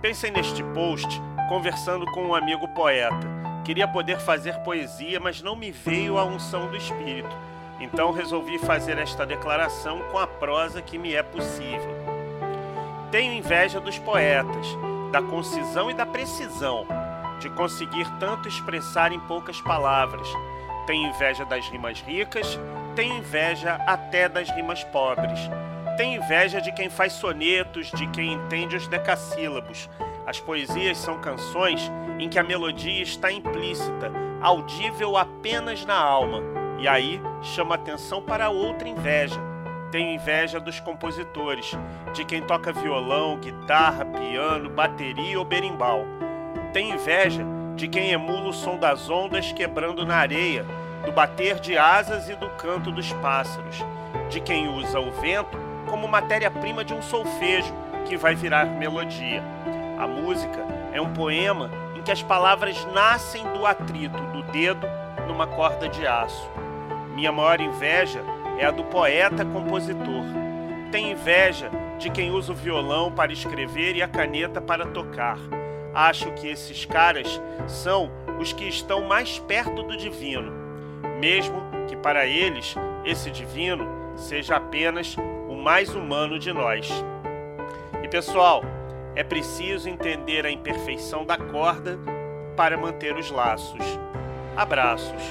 Pensem neste post conversando com um amigo poeta. Queria poder fazer poesia, mas não me veio a unção do espírito. Então resolvi fazer esta declaração com a prosa que me é possível. Tenho inveja dos poetas, da concisão e da precisão, de conseguir tanto expressar em poucas palavras. Tenho inveja das rimas ricas, tenho inveja até das rimas pobres. Tenho inveja de quem faz sonetos, de quem entende os decassílabos. As poesias são canções em que a melodia está implícita, audível apenas na alma. E aí chama atenção para outra inveja. Tenho inveja dos compositores, de quem toca violão, guitarra, piano, bateria ou berimbau. Tenho inveja de quem emula o som das ondas quebrando na areia, do bater de asas e do canto dos pássaros, de quem usa o vento como matéria-prima de um solfejo que vai virar melodia. A música é um poema em que as palavras nascem do atrito do dedo numa corda de aço. Minha maior inveja é a do poeta-compositor. Tenho inveja de quem usa o violão para escrever e a caneta para tocar. Acho que esses caras são os que estão mais perto do divino, mesmo que para eles esse divino seja apenas mais humano de nós. E pessoal, é preciso entender a imperfeição da corda para manter os laços. Abraços.